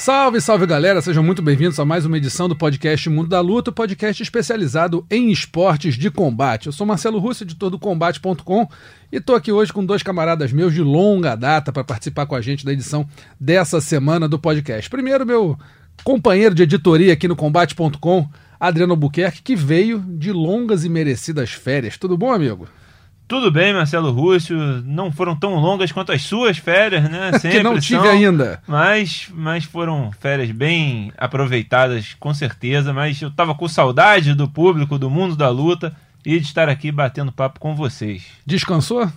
Salve, salve galera, sejam muito bem-vindos a mais uma edição do podcast Mundo da Luta, podcast especializado em esportes de combate. Eu sou Marcelo Russo, editor do Combate.com, e estou aqui hoje com dois camaradas meus de longa data para participar com a gente da edição dessa semana do podcast. Primeiro, meu companheiro de editoria aqui no Combate.com, Adriano Albuquerque, que veio de longas e merecidas férias. Tudo bom, amigo? Tudo bem, Marcelo Rússio. Não foram tão longas quanto as suas férias, né? Sempre que não tive são, ainda. Mas, mas foram férias bem aproveitadas, com certeza. Mas eu tava com saudade do público, do mundo da luta e de estar aqui batendo papo com vocês. Descansou?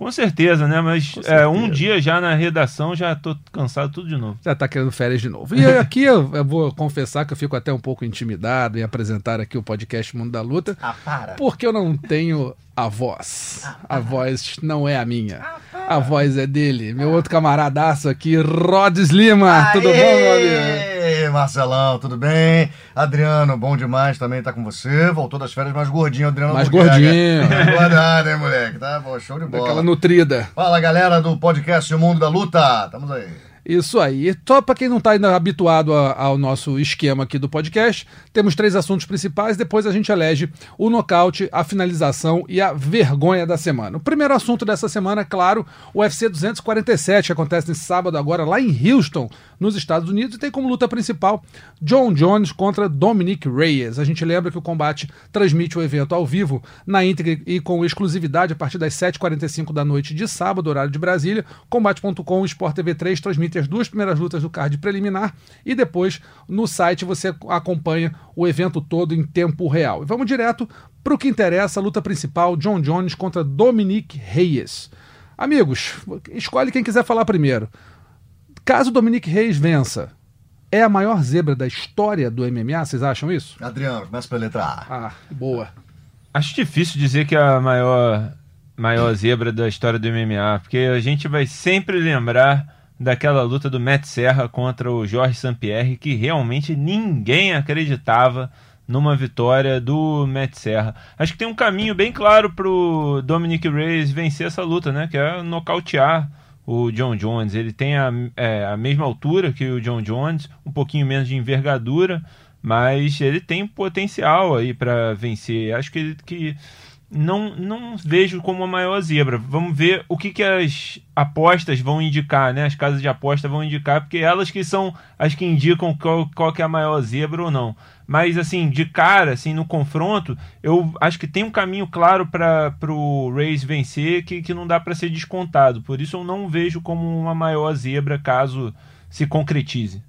Com certeza, né? Mas Com é, um certeza. dia já na redação já tô cansado tudo de novo. Já tá querendo férias de novo. E aqui eu, eu vou confessar que eu fico até um pouco intimidado em apresentar aqui o podcast Mundo da Luta. Ah, para. Porque eu não tenho a voz. A voz não é a minha. A voz é dele. Meu outro camaradaço aqui, Rods Lima. Tudo bom, meu amigo? Aê, Marcelão, tudo bem? Adriano, bom demais também tá com você. Voltou das férias mais gordinho, Adriano. Mais gordinho. Guardado, hein, moleque? Tá bom, show de bola. Aquela nutrida. Fala, galera do podcast O Mundo da Luta. Estamos aí. Isso aí. Só para quem não está ainda habituado a- ao nosso esquema aqui do podcast, temos três assuntos principais. Depois a gente elege o nocaute, a finalização e a vergonha da semana. O primeiro assunto dessa semana, é claro, o UFC 247, que acontece nesse sábado agora lá em Houston, nos Estados Unidos, e tem como luta principal John Jones contra Dominic Reyes. A gente lembra que o combate transmite o evento ao vivo na íntegra e com exclusividade a partir das 7h45 da noite de sábado, horário de Brasília. Combate.com, Sport TV 3 transmite as duas primeiras lutas do card preliminar e depois no site você acompanha o evento todo em tempo real. E vamos direto para o que interessa, a luta principal, John Jones contra Dominic Reyes. Amigos, escolhe quem quiser falar primeiro. Caso Dominic Reyes vença, é a maior zebra da história do MMA? Vocês acham isso? Adriano, começa pela letra A. Ah, boa. Acho difícil dizer que é a maior, maior zebra da história do MMA, porque a gente vai sempre lembrar daquela luta do Matt Serra contra o Jorge St-Pierre, que realmente ninguém acreditava numa vitória do Matt Serra. Acho que tem um caminho bem claro pro Dominic Reyes vencer essa luta, né? Que é nocautear o John Jones. Ele tem a, é, a mesma altura que o John Jones, um pouquinho menos de envergadura, mas ele tem potencial aí para vencer. Acho que, ele- que não, não vejo como a maior zebra. Vamos ver o que, que as apostas vão indicar, né? As casas de aposta vão indicar, porque elas que são as que indicam qual, qual que é a maior zebra ou não. Mas assim, de cara, assim, no confronto, eu acho que tem um caminho claro para o Reis vencer que, que não dá para ser descontado. Por isso eu não vejo como uma maior zebra caso se concretize.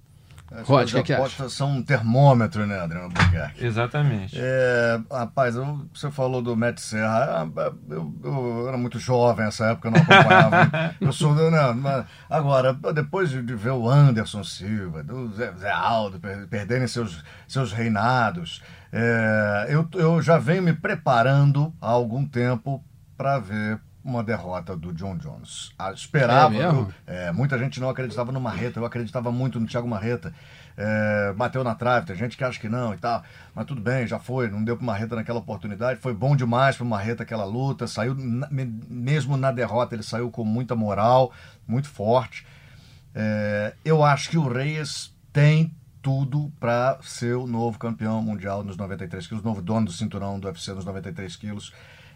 As Rod, coisas o que que apostas são um termômetro, né, Adriano Albuquerque? Exatamente. É, rapaz, eu- você falou do Matt Serra. ah, Eu, eu era muito jovem nessa época, eu não acompanhava. eu sou. Não, mas agora, depois de, de ver o Anderson Silva, do Zé, Zé Aldo per- perderem seus, seus reinados, é, eu, eu já venho me preparando há algum tempo para ver uma derrota do John Jones. Ah, esperava. É eu- é, muita gente não acreditava no Marreta, eu acreditava muito no Thiago Marreta. É, bateu na trave, tem gente que acha que não e tal, mas tudo bem, já foi, não deu pro Marreta naquela oportunidade, foi bom demais pro Marreta aquela luta, saiu, na- mesmo na derrota, ele saiu com muita moral, muito forte. É, eu acho que o Reyes tem tudo para ser o novo campeão mundial nos 93 quilos, novo dono do cinturão do UFC nos 93 quilos.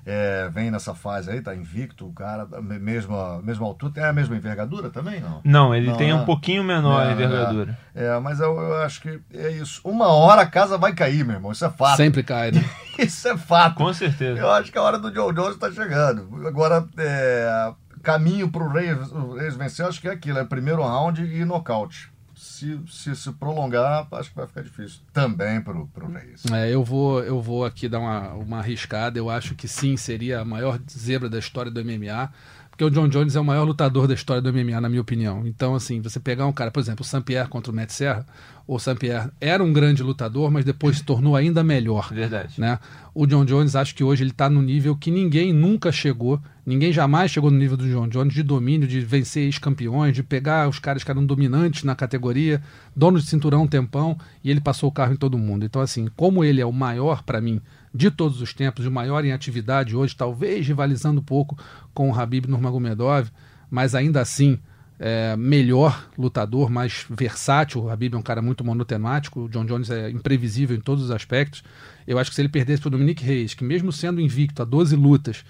É, vem nessa fase aí, tá invicto, o cara, me- mesma, mesma altura, tem a mesma envergadura também, não? Não, ele Não, tem um né? pouquinho menor a É, envergadura. É, é, mas eu, eu acho que é isso. Uma hora a casa vai cair, meu irmão. Isso é fato. Sempre cai, né? Isso é fato. Com certeza. Eu acho que a hora do John Jones está chegando. Agora, é, caminho para o Reis, Reis vencer, acho que é aquilo: é primeiro round e nocaute. Se, se se prolongar, acho que vai ficar difícil. Também para o Reis. É, eu vou, eu vou aqui dar uma, uma arriscada. Eu acho que sim, seria a maior zebra da história do MMA. Porque o John Jones é o maior lutador da história do MMA, na minha opinião. Então, assim, você pegar um cara, por exemplo, o Saint-Pierre contra o Matt Serra, o Saint-Pierre era um grande lutador, mas depois se tornou ainda melhor. Verdade. Né? O John Jones, acho que hoje ele está no nível que ninguém nunca chegou, ninguém jamais chegou no nível do John Jones de domínio, de vencer ex-campeões, de pegar os caras que eram dominantes na categoria, dono de cinturão um tempão, e ele passou o carro em todo mundo. Então, assim, como ele é o maior para mim de todos os tempos, o maior em atividade hoje, talvez rivalizando um pouco com o Habib Nurmagomedov, mas ainda assim é, melhor lutador, mais versátil. O Habib é um cara muito monotemático, o John Jones é imprevisível em todos os aspectos. Eu acho que se ele perdesse para o Dominique Reis, que mesmo sendo invicto a 12 lutas,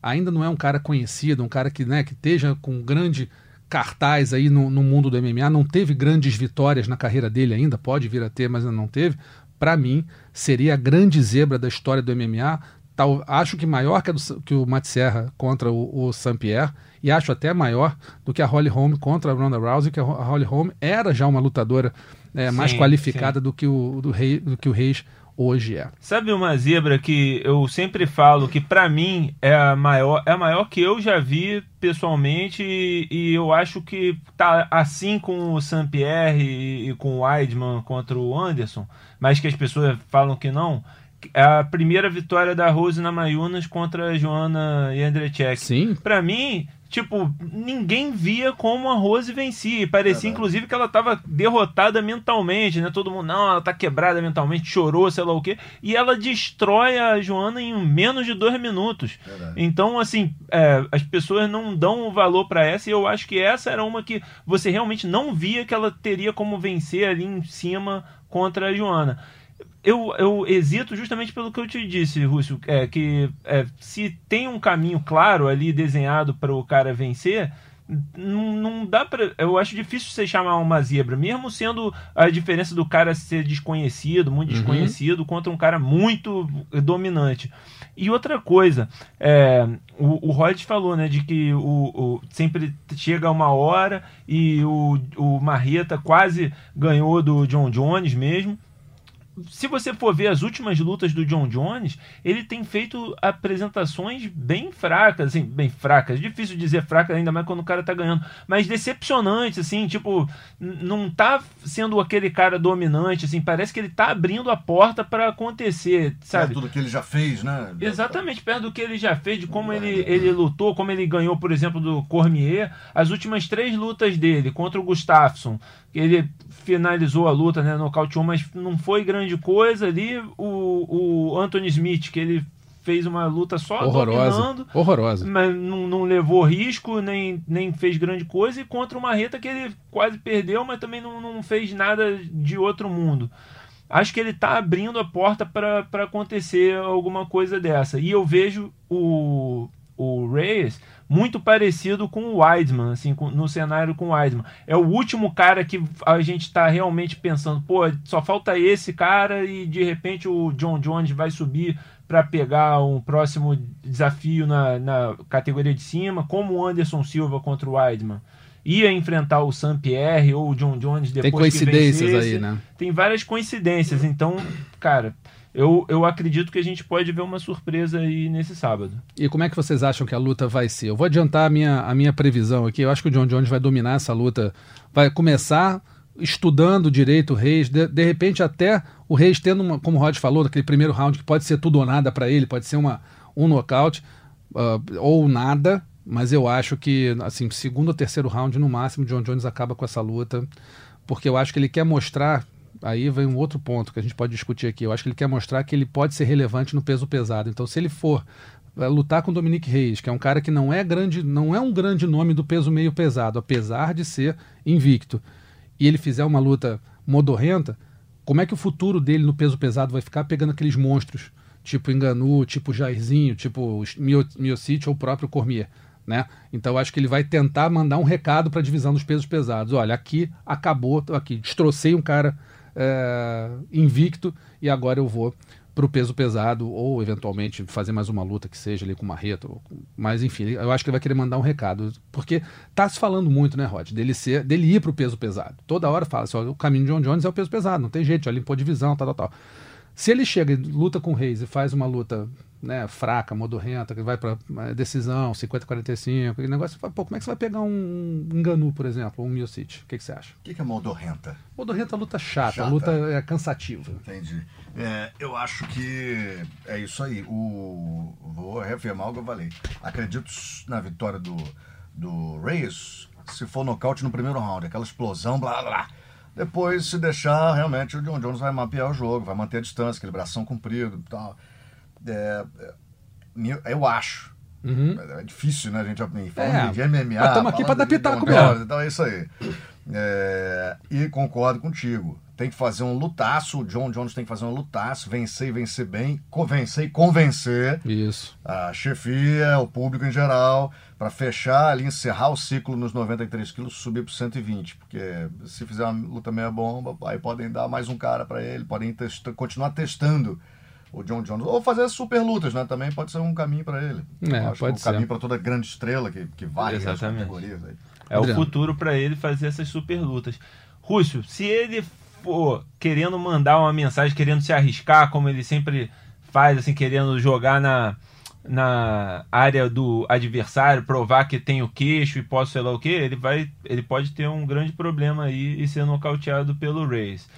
ainda não é um cara conhecido, um cara que, né, que esteja com grande cartaz aí no, no mundo do MMA, não teve grandes vitórias na carreira dele ainda, pode vir a ter, mas ainda não teve para mim, seria a grande zebra da história do MMA. Tal, acho que maior que, do, que o Matt Serra contra o, o Saint-Pierre, e acho até maior do que a Holly Holm contra a Ronda Rousey, que a Holly Holm era já uma lutadora é, mais qualificada do que, o, do, rei, do que o Reis hoje é. Sabe uma zebra que eu sempre falo que para mim é a maior, é a maior que eu já vi pessoalmente e, e eu acho que tá assim com o Saint Pierre e, e, com o Weidman contra o Anderson, mas que as pessoas falam que não. É a primeira vitória da Rose na Mayunas contra a Joana Jędrzejczyk. Sim. Para mim, tipo, ninguém via como a Rose vencia. E parecia, é inclusive, que ela estava derrotada mentalmente, né? Todo mundo, não, ela tá quebrada mentalmente, chorou, sei lá o quê. E ela destrói a Joana em menos de dois minutos. Então, assim, é, as pessoas não dão valor para essa. E eu acho que essa era uma que você realmente não via que ela teria como vencer ali em cima contra a Joana eu, eu hesito justamente pelo que eu te disse, Rússio, é, que é, se tem um caminho claro ali desenhado para o cara vencer, não, não dá para. Eu acho difícil você chamar uma zebra, mesmo sendo a diferença do cara ser desconhecido, muito uhum. desconhecido, contra um cara muito dominante. E outra coisa, é, o, o Rod falou, né, de que o, o, sempre chega uma hora e o, o Marreta quase ganhou do John Jones mesmo se você for ver as últimas lutas do John Jones, ele tem feito apresentações bem fracas, assim, bem fracas. Difícil dizer fraca ainda mais quando o cara tá ganhando, mas decepcionantes, assim, tipo, não tá sendo aquele cara dominante, assim, parece que ele tá abrindo a porta para acontecer, sabe? Perto do que ele já fez, né? Exatamente, perto do que ele já fez, de como ele, ele lutou, como ele ganhou, por exemplo, do Cormier, as últimas três lutas dele contra o Gustafsson, ele finalizou a luta, né, nocauteou, mas não foi grande coisa ali. O, o Anthony Smith, que ele fez uma luta só horrorosa, dominando, horrorosa. mas não, não, levou risco, nem, nem fez grande coisa, e contra uma reta que ele quase perdeu, mas também não, não fez nada de outro mundo. Acho que ele está abrindo a porta para acontecer alguma coisa dessa. E eu vejo o, o Reyes muito parecido com o Weidman, assim, com, no cenário com o Weidman. É o último cara que a gente está realmente pensando, pô, só falta esse cara e de repente o John Jones vai subir para pegar um próximo desafio na, na categoria de cima, como o Anderson Silva contra o Weidman ia enfrentar o Sam Pierre ou o John Jones depois Tem coincidências que vencesse. aí, né? Tem várias coincidências, então, cara, eu, eu acredito que a gente pode ver uma surpresa aí nesse sábado. E como é que vocês acham que a luta vai ser? Eu vou adiantar a minha, a minha previsão aqui. Eu acho que o John Jones vai dominar essa luta. Vai começar estudando direito o Reis, de, de repente até o Reis tendo, uma, como o Rod falou, naquele primeiro round, que pode ser tudo ou nada para ele, pode ser uma, um nocaute uh, ou nada, mas eu acho que, assim, segundo ou terceiro round, no máximo, John Jones acaba com essa luta, porque eu acho que ele quer mostrar aí vem um outro ponto que a gente pode discutir aqui. Eu acho que ele quer mostrar que ele pode ser relevante no peso pesado. Então, se ele for é, lutar com o Dominique Reis, que é um cara que não é grande, não é um grande nome do peso meio pesado, apesar de ser invicto, e ele fizer uma luta modorrenta, como é que o futuro dele no peso pesado vai ficar pegando aqueles monstros, tipo Enganu, tipo Jairzinho, tipo Miocic ou o próprio Cormier? Né? Então acho que ele vai tentar mandar um recado para a divisão dos pesos pesados. Olha, aqui acabou, aqui destrocei um cara é, invicto e agora eu vou para o peso pesado ou eventualmente fazer mais uma luta que seja ali com uma reta. Mas enfim, eu acho que ele vai querer mandar um recado. Porque tá se falando muito, né, Rod? Dele, ser, dele ir para o peso pesado. Toda hora fala assim: ó, o caminho de John Jones é o peso pesado, não tem jeito, já limpou divisão, tal, tal, tal. Se ele chega e luta com o Reis e faz uma luta né, fraca, modorrenta, que vai para decisão, 50-45, aquele negócio, pô, como é que você vai pegar um Enganu, por exemplo, ou um Miocic? O que, que você acha? O que, que é modorrenta? Modorrenta é luta chata, Chata. luta é cansativa. Entendi. É, eu acho que é isso aí. O, vou reafirmar o que eu falei. Acredito na vitória do, do Reyes se for nocaute no primeiro round, aquela explosão, blá blá blá. Depois, se deixar, realmente o John Jones vai mapear o jogo, vai manter a distância, aquele bração comprido e tal. É, é, eu acho. É difícil, né, a gente falar É, de MMA. mas tamo aqui pra dar pitaco mesmo. Então é isso aí. É, e concordo contigo. Tem que fazer um lutaço. O John Jones tem que fazer um lutaço, vencer e vencer bem, convencer e convencer Isso. a chefia, o público em geral, para fechar ali, encerrar o ciclo nos 93 quilos, subir para 120. Porque se fizer uma luta meia bomba, aí podem dar mais um cara para ele, podem testa- continuar testando o John Jones. Ou fazer super lutas, né? Também pode ser um caminho para ele. É, acho pode que ser. um caminho para toda grande estrela que, que vale as Exatamente. categorias. Aí. É Adriano. o futuro para ele fazer essas super lutas. Rússio, se ele for querendo mandar uma mensagem, querendo se arriscar, como ele sempre faz, assim, querendo jogar na, na área do adversário, provar que tem o queixo e posso sei lá o que, ele vai, ele pode ter um grande problema aí e ser nocauteado pelo Reis.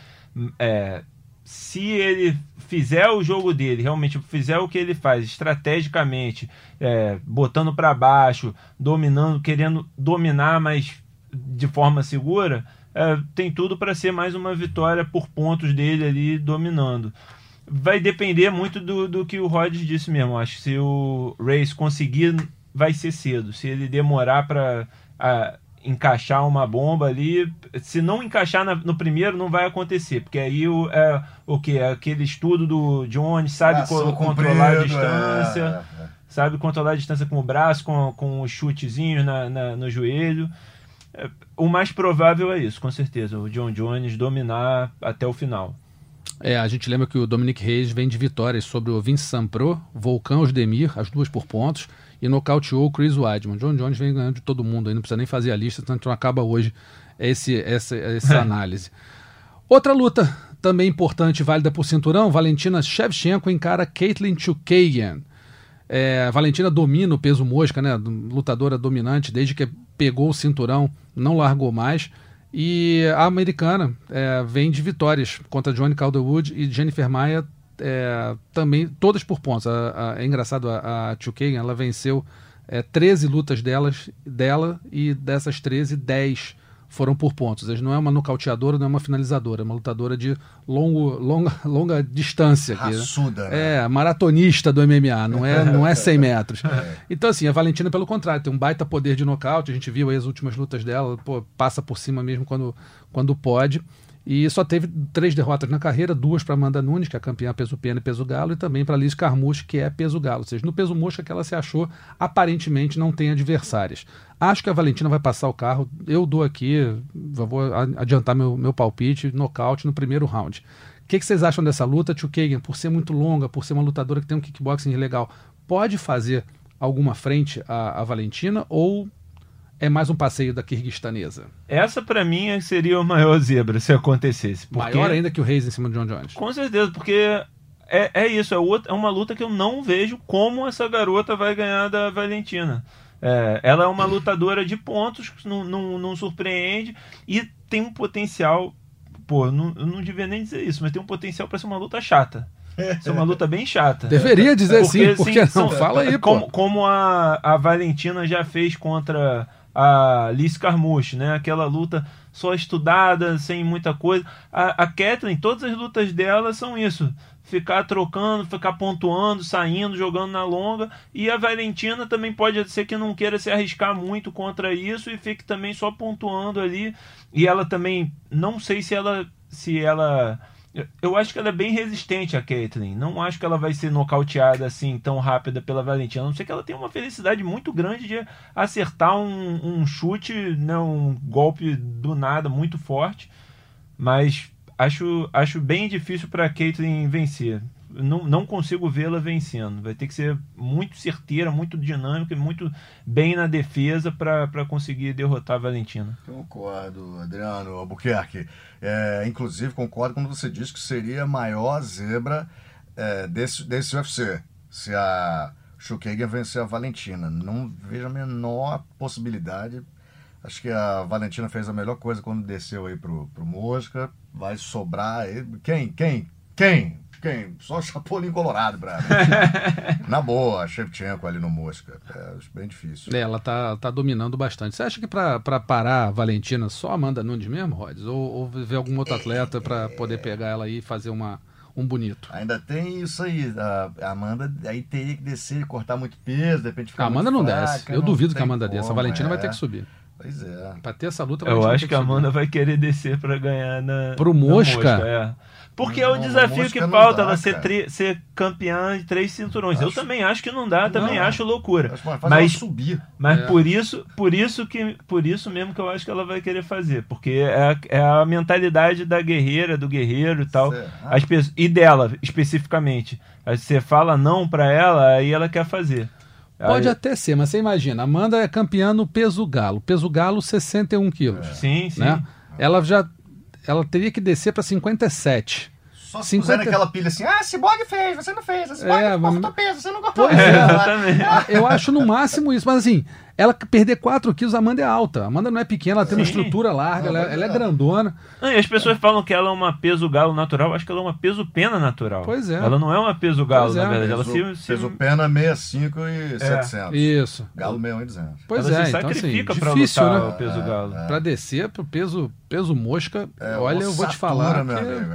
É, se ele fizer o jogo dele, realmente fizer o que ele faz estrategicamente, é, botando para baixo, dominando, querendo dominar, mas de forma segura, é, tem tudo para ser mais uma vitória por pontos dele ali dominando. Vai depender muito do, do que o Rodgers disse mesmo. Acho que se o Reis conseguir, vai ser cedo. Se ele demorar para encaixar uma bomba ali, se não encaixar na- no primeiro, não vai acontecer, porque aí o, é, o que? É aquele estudo do Jones, sabe co- controlar a comprido, distância é, é. sabe controlar a distância com o braço, com, com os chutezinhos na, na- no joelho. É, o mais provável é isso, com certeza. O John Jones dominar até o final. É, a gente lembra que o Dominic Reis vem de vitórias sobre o Vince Sampro, Volcão Osdemir, as duas por pontos, e nocauteou o Chris Weidman. John Jones vem ganhando de todo mundo aí, não precisa nem fazer a lista, tanto não acaba hoje esse, essa, essa análise. Outra luta também importante, válida por cinturão, Valentina Shevchenko encara Caitlin Chukagian. É, Valentina domina o peso mosca, né? Lutadora dominante, desde que pegou o cinturão, não largou mais. E a americana é, vem de vitórias contra Johnny Calderwood e Jennifer Maia, é, também, todas por pontos. A- a- é engraçado, a, a Chukagian, ela venceu é, 13 lutas delas, dela e dessas 13, 10 foram por pontos. Seja, Não é uma nocauteadora, não é uma finalizadora, é uma lutadora de longo, longa, longa distância. aqui, né? Raçuda, né? É, maratonista do MMA, não é, não é 100 metros. Então, assim, a Valentina, pelo contrário, tem um baita poder de nocaute. A gente viu aí as últimas lutas dela, pô, passa por cima mesmo quando, quando pode. E só teve três derrotas na carreira, duas para Amanda Nunes, que é campeã peso pena e peso galo, e também para Liz Carmouche, que é peso galo. Ou seja, no peso mosca que ela se achou, aparentemente não tem adversárias. Acho que a Valentina vai passar o carro. Eu dou aqui, vou adiantar meu, meu palpite, nocaute no primeiro round. O que, que vocês acham dessa luta? Chukagian, por ser muito longa, por ser uma lutadora que tem um kickboxing legal, pode fazer alguma frente à, à Valentina ou é mais um passeio da kirguistanesa? Essa, pra mim, seria o maior zebra se acontecesse. Porque... Maior ainda que o Reis em cima do John Jones. Com certeza, porque é, é isso, é, outra- é uma luta que eu não vejo como essa garota vai ganhar da Valentina. É, ela é uma lutadora de pontos, não, não, não surpreende e tem um potencial. Pô, não, eu não devia nem dizer isso, mas tem um potencial para ser uma luta chata. Ser uma luta bem chata. Deveria dizer sim, assim, porque não? são- Fala aí, como, pô. como a, a Valentina já fez contra a Liz Carmouche, né? Aquela luta só estudada, sem muita coisa. A, a Kathleen, todas as lutas dela são isso. Ficar trocando, ficar pontuando, saindo, jogando na longa. E a Valentina também pode ser que não queira se arriscar muito contra isso e fique também só pontuando ali. E ela também, não sei se ela se ela eu- acho que ela é bem resistente, a Caitlyn. Não acho que ela vai ser nocauteada assim tão rápida pela Valentina. A não ser que ela tenha uma felicidade muito grande de acertar um, um chute, né, um golpe do nada muito forte. Mas acho, acho bem difícil para Caitlyn vencer. Não, não consigo vê-la vencendo. Vai ter que ser muito certeira, muito dinâmica e muito bem na defesa para conseguir derrotar a Valentina. Concordo, Adriano Albuquerque. É, inclusive, concordo quando você diz que seria a maior zebra é, desse, desse UFC. Se a Shukagan vencer a Valentina. Não vejo a menor possibilidade. Acho que a Valentina fez a melhor coisa quando desceu aí pro, pro Mosca. Vai sobrar. Quem? Quem? Quem? Quem? Só o Chapolin Colorado, brother. Na boa, a Shevchenko ali no Mosca. É, acho bem difícil. É, ela tá, tá dominando bastante. Você acha que pra pra parar a Valentina só a Amanda Nunes mesmo, Rods? Ou, ou ver algum outro atleta pra poder pegar ela aí e fazer uma, um bonito? Ainda tem isso aí. A Amanda aí teria que descer e cortar muito peso, de repente ficar A Amanda não fraca, desce. Eu não duvido que a Amanda desça. A Valentina vai é. ter que subir. Pois é. Pra ter essa luta, a Eu acho tem que a. Amanda vai querer descer para ganhar na. Pro na Mosca? é. Porque é o Não, desafio Mosca que não falta, dá, ela ser, tre- ser campeã de três cinturões. Eu Acho- também acho que não dá, também Não. acho loucura. Acho Mas subir. Mas É. por isso, por isso que, por isso mesmo que eu acho que ela vai querer fazer, porque é, a- é a mentalidade da guerreira, do guerreiro e tal. Certo. As pessoas, e dela especificamente. Você fala não pra ela, aí ela quer fazer. Pode Aí- até ser, mas você imagina, a Amanda é campeã no peso galo. Peso galo, 61 quilos. Sim, sim. Né? Ela já ela teria que descer para 57. Só se 50 puser aquela pilha assim, ah, Cyborg fez, você não fez, a Cyborg É, mas- cortou peso, você não cortou peso. é, exatamente. Eu acho no máximo isso, mas assim, ela perder 4 quilos, a Amanda é alta. A Amanda não é pequena, ela tem uma estrutura larga, ela, ela é grandona. Não, e as pessoas falam que ela é uma peso galo natural, acho que ela é uma peso pena natural. Pois é. Ela não é uma peso galo, Pois na é. verdade. Ela Peso, se, se, peso pena 65 e 700. Isso. Galo 61 e 200. Pois ela é, se então assim, sacrifica pra difícil, lutar né? o peso galo. Pra descer pro peso, peso mosca, É, olha, eu vou te falar meu que... amigo,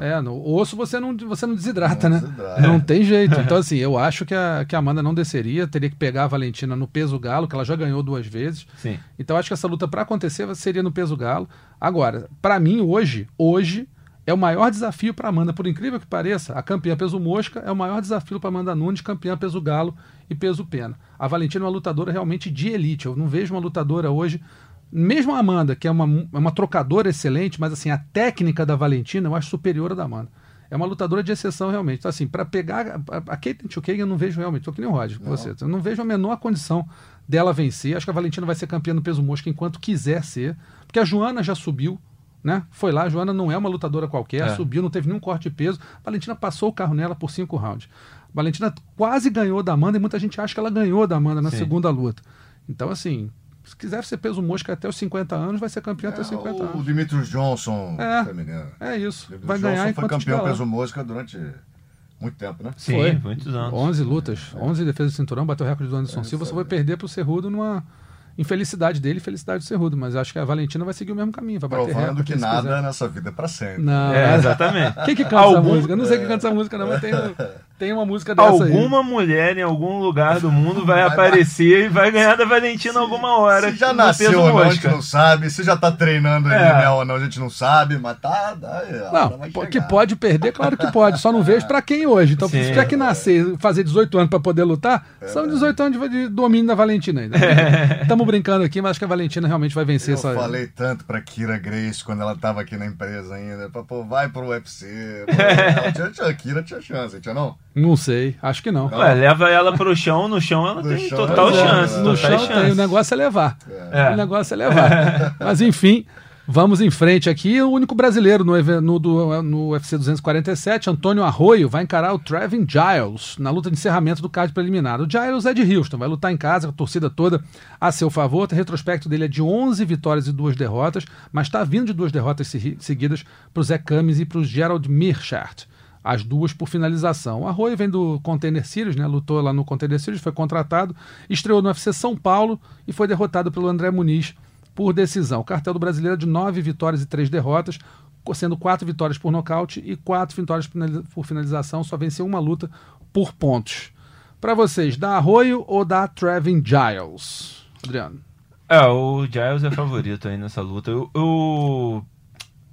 é. É, no osso você não, você não desidrata, Não né? desidrata. Não tem jeito. Então, assim, eu acho que a, que a Amanda não desceria, teria que pegar a Valentina no peso galo, que ela já ganhou duas vezes. Sim. Então, acho que essa luta para acontecer seria no peso galo. Agora, para mim, hoje, hoje é o maior desafio para Amanda, por incrível que pareça, a campeã peso mosca é o maior desafio para Amanda Nunes, campeã peso galo e peso pena. A Valentina é uma lutadora realmente de elite. Eu não vejo uma lutadora hoje mesmo a Amanda, que é uma, é uma trocadora excelente, mas assim, a técnica da Valentina eu acho superior à da Amanda. É uma lutadora de exceção, realmente. Então, assim, para pegar. A, a Kate Chukagan eu não vejo realmente. Tô que nem o Roger com você. Eu não vejo a menor condição dela vencer. Acho que a Valentina vai ser campeã no peso mosca enquanto quiser ser. Porque a Joana já subiu, né? Foi lá, a Joana não é uma lutadora qualquer, É. subiu, não teve nenhum corte de peso. A Valentina passou o carro nela por cinco rounds. A Valentina quase ganhou da Amanda e muita gente acha que ela ganhou da Amanda na Sim. segunda luta. Então, assim, se quiser ser peso mosca até os 50 anos, vai ser campeã até os 50 É, o anos. Demetrius Johnson É. feminino. É isso. Demetrius Vai ganhar Johnson foi enquanto campeão peso mosca durante muito tempo, né? Sim, Foi. muitos anos. 11 lutas, 11 defesas de cinturão, bateu o recorde do Anderson É, Silva, só aí. perder pro Cerrudo numa infelicidade dele e felicidade do Cerrudo. Mas acho que a Valentina vai seguir o mesmo caminho, vai bater Provando recorde que nada quiser. nessa vida é pra sempre. Não, É, exatamente. Quem que canta essa Algum- música? Eu não sei quem canta essa música, não, mas tem, tem uma música dessa aí. Alguma mulher em algum lugar do mundo vai, Vai- aparecer e vai ganhar da Valentina alguma hora. Se já nasceu ou não, a gente não sabe. Se já tá treinando É. MMA ou não, a gente não sabe. Mas tá. tá aí, a hora Não, vai chegar. que pode perder, claro que pode. Só não vejo pra quem hoje. Então, Sim. se tiver que nascer, fazer 18 anos pra poder lutar, são 18 anos de, de domínio da Valentina ainda. Estamos brincando aqui, mas acho que a Valentina realmente vai vencer Eu essa. falei tanto pra Kira Grace quando ela tava aqui na empresa ainda. Pra, pô, vai pro UFC. Pô, ela tinha, tinha, a Kira tinha chance, tinha não? Não sei, acho que não. Ué, leva ela pro chão, no chão ela No tem chão, total é, chance. No chão tem, chances. o negócio é levar. É. O negócio é levar. Mas enfim, vamos em frente aqui. O único brasileiro no, no, do- no UFC 247, Antônio Arroio, vai encarar o Trevin Giles na luta de encerramento do card preliminar. O Giles é de Houston, vai lutar em casa com a torcida toda a seu favor. O retrospecto dele é de 11 vitórias e duas derrotas, mas está vindo de duas derrotas se- seguidas para o Zé Cummins e para o Gerald Meerschaert as duas por finalização. O Arroio vem do Contender Series, né? lutou lá no Contender Series, foi contratado, estreou no UFC São Paulo e foi derrotado pelo André Muniz por decisão. Cartel do brasileiro é de nove vitórias e três derrotas, sendo quatro vitórias por nocaute e quatro vitórias por finalização, só venceu uma luta por pontos. Para vocês, dá Arroio ou dá Trevin Giles? Adriano. É, o Giles é favorito aí nessa luta. Eu, eu,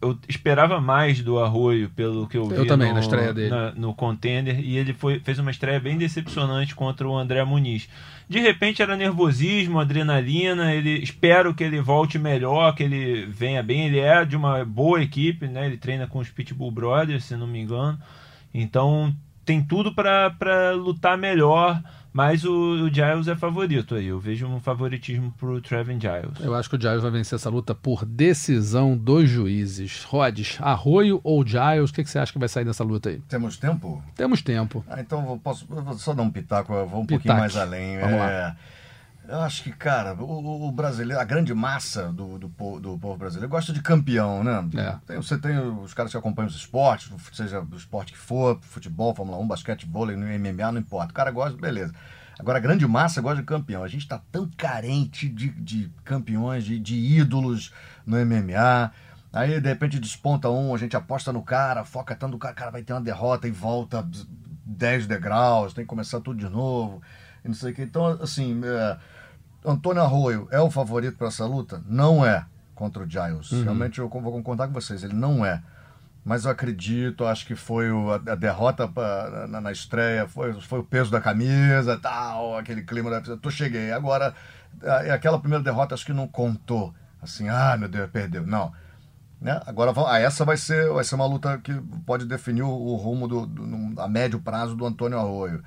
eu esperava mais do Arroio pelo que eu vi Eu também, no, na estreia dele. na- no Contender e ele foi, fez uma estreia bem decepcionante contra o André Muniz. De repente era nervosismo, adrenalina, ele espero que ele volte melhor, que ele venha bem. Ele é de uma boa equipe, né? Ele treina com os Pitbull Brothers, se não me engano. Então tem tudo para lutar melhor, mas o, o, Giles é favorito aí. Eu vejo um favoritismo pro Trevin Giles. Eu acho que o Giles vai vencer essa luta por decisão dos juízes. Rodes, Arroio ou Giles? O que, que você acha que vai sair dessa luta aí? Temos tempo? Temos tempo. Ah, então eu posso eu vou só dar um pitaco, eu vou um Pitaque. pouquinho mais além. Vamos é... lá. Eu acho que, cara, o, o, brasileiro, a grande massa do, do, do, povo brasileiro gosta de campeão, né? É. Tem, você tem os caras que acompanham os esportes, seja o esporte que for, futebol, Fórmula 1, basquete, vôlei, no MMA, não importa. O cara gosta, beleza. Agora, a grande massa gosta de campeão. A gente está tão carente de, de campeões, de, de ídolos no MMA. Aí, de repente, desponta um, a gente aposta no cara, foca tanto no cara, cara vai ter uma derrota e volta 10 degraus, tem que começar tudo de novo, e não sei o que. Então, assim, é, Antônio Arroio é o favorito para essa luta? Não é contra o Giles. Uhum. Realmente eu vou concordar com vocês, ele não é. Mas eu acredito, acho que foi o, a, a, derrota pra, na, na, estreia, foi, foi o peso da camisa, tal, aquele clima da. Tu cheguei. Agora, a, aquela primeira derrota acho que não contou. Assim, ah, meu Deus, perdeu. Não. Né? Agora, a essa vai ser, vai ser uma luta que pode definir o, o rumo do, do, a médio prazo do Antônio Arroio.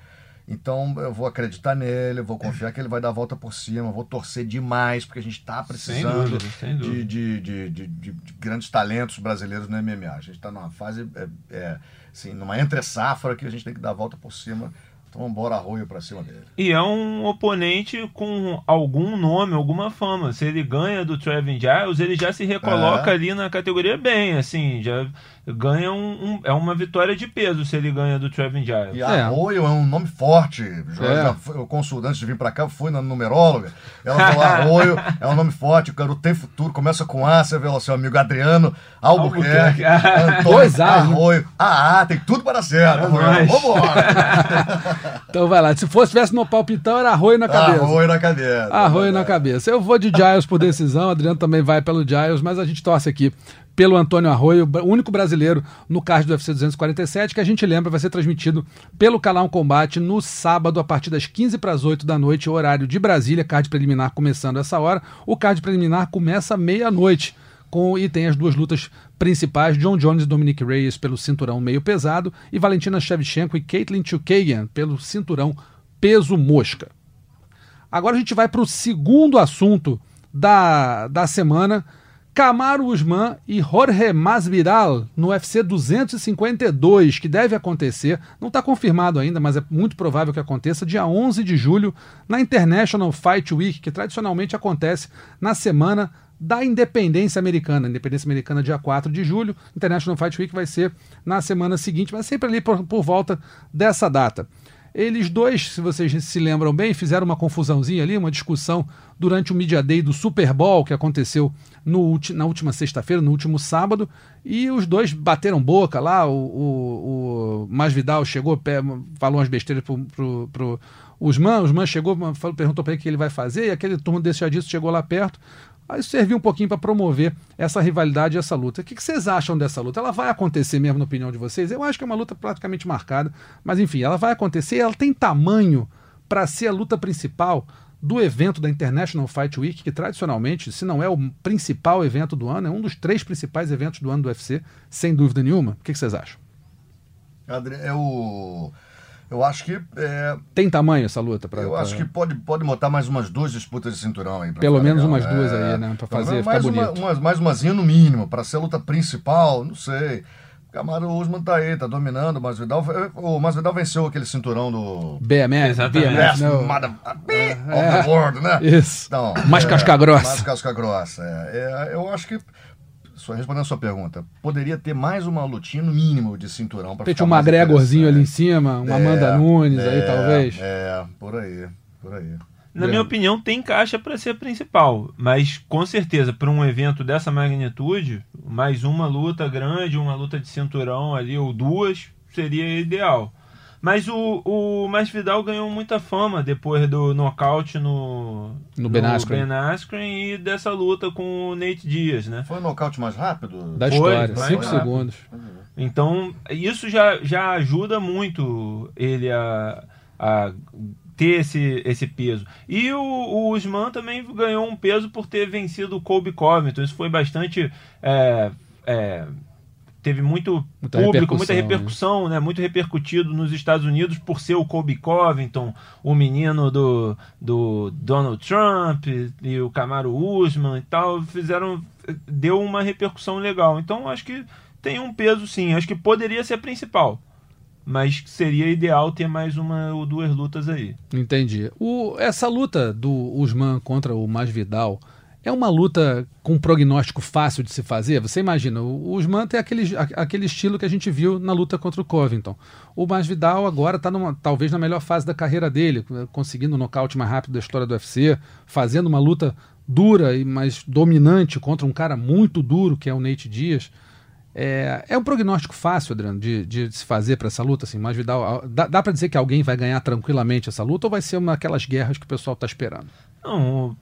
Então eu vou acreditar nele, vou confiar que ele vai dar a volta por cima, vou torcer demais, porque a gente está precisando sem dúvida, sem dúvida. De, de, de, de, grandes talentos brasileiros no MMA. A gente está numa fase, é, é, assim, numa entre-safra que a gente tem que dar a volta por cima então embora arroio pra cima dele. E é um oponente com algum nome, alguma fama. Se ele ganha do Trevin Giles, ele já se recoloca é. ali na categoria bem, assim, já ganha um, um, é uma vitória de peso se ele ganha do Trevin Giles. E Arroio é um nome forte. É. o consultante de vir para cá, fui na numeróloga. Ela falou: Arroio é um nome forte, o garoto tem futuro, começa com A, você vê o seu amigo Adriano, Albuquerque, Antônio Arroio. Ah, tem tudo para dar certo. É Vamos embora. Então vai lá. Se fosse tivesse no palpitão, era Arroio na cabeça. Arroio na cabeça. Arroio na cabeça. Eu vou de Giles por decisão, Adriano também vai pelo Giles, mas a gente torce aqui pelo Antônio Arroio, o único brasileiro no card do UFC 247, que a gente lembra vai ser transmitido pelo canal Combate no sábado, a partir das 15 para as 8 da noite, horário de Brasília, card preliminar começando essa hora. O card preliminar começa meia-noite. Com, e tem as duas lutas principais, John Jones e Dominic Reyes pelo cinturão meio pesado e Valentina Shevchenko e Caitlin Chukagian pelo cinturão peso mosca. Agora a gente vai para o segundo assunto da, da semana, Camaro Usman e Jorge Masvidal no UFC 252, que deve acontecer, não está confirmado ainda, mas é muito provável que aconteça, dia 11 de julho, na International Fight Week, que tradicionalmente acontece na semana da independência americana. Independência americana, dia 4 de julho, International Fight Week vai ser na semana seguinte, mas sempre ali por, por volta dessa data. Eles dois, se vocês se lembram bem, fizeram uma confusãozinha ali, uma discussão durante o Media Day do Super Bowl que aconteceu no, na última sexta-feira, no último sábado, e os dois bateram boca lá. O, o, o Masvidal chegou, falou umas besteiras pro, pro, pro Usman, Usman chegou, perguntou para ele o que ele vai fazer, e aquele turno desse já disse, chegou lá perto. Aí isso serviu um pouquinho para promover essa rivalidade e essa luta. O que, vocês acham dessa luta? Ela vai acontecer mesmo, na opinião de vocês? Eu acho que é uma luta praticamente marcada, mas enfim, ela vai acontecer ela tem tamanho para ser a luta principal do evento da International Fight Week, que tradicionalmente, se não é o principal evento do ano, é um dos três principais eventos do ano do UFC, sem dúvida nenhuma. O que, vocês acham? Adriano, eu eu acho que. É... Tem tamanho essa luta? Pra, eu pra... acho que pode, pode botar mais umas duas disputas de cinturão aí. Pelo menos legal. umas duas é... aí, né? Pra fazer mais, uma, uma, mais umazinha no mínimo. Para ser a luta principal, não sei. Camaro Usman tá aí, tá dominando. O Masvidal, o Masvidal venceu aquele cinturão do. BMS, exatamente. BMS, no... Mada, é, é, world, né? Isso. Então, mais é, casca grossa. Mais casca grossa. É. é eu acho que respondendo a sua pergunta, poderia ter mais uma lutinha no mínimo de cinturão para Tem um McGregorzinho ali em cima, uma é, Amanda Nunes é, aí talvez. É, por aí, por aí. Na minha opinião, tem caixa para ser principal, mas com certeza, para um evento dessa magnitude, mais uma luta grande, uma luta de cinturão ali, ou duas, seria ideal. Mas o, o Masvidal ganhou muita fama depois do nocaute no, no, Ben, Askren. ben Askren e dessa luta com o Nate Diaz, né? Foi o nocaute mais rápido? Da história, 5 segundos. Então, isso já, já ajuda muito ele a, a ter esse, esse peso. E o, o Usman também ganhou um peso por ter vencido o Colby Covington. Isso foi bastante... É, é, teve muito Muita público, muita repercussão, repercussão, né? Muito repercutido nos Estados Unidos por ser o Kobe Covington, o menino do, do Donald Trump e o Camaro Usman e tal, fizeram deu uma repercussão legal. Então acho que tem um peso sim, acho que poderia ser a principal. Mas seria ideal ter mais uma ou duas lutas aí. Entendi. O, essa luta do Usman contra o Masvidal é uma luta com prognóstico fácil de se fazer? Você imagina, o Usman tem aquele, aquele estilo que a gente viu na luta contra o Covington. O Masvidal agora está talvez na melhor fase da carreira dele, conseguindo o nocaute mais rápido da história do UFC, fazendo uma luta dura e mais dominante contra um cara muito duro que é o Nate Diaz. É, é um prognóstico fácil, Adriano, de, de se fazer para essa luta? Assim, mas Vidal, dá, dá para dizer que alguém vai ganhar tranquilamente essa luta ou vai ser uma daquelas guerras que o pessoal está esperando? Não,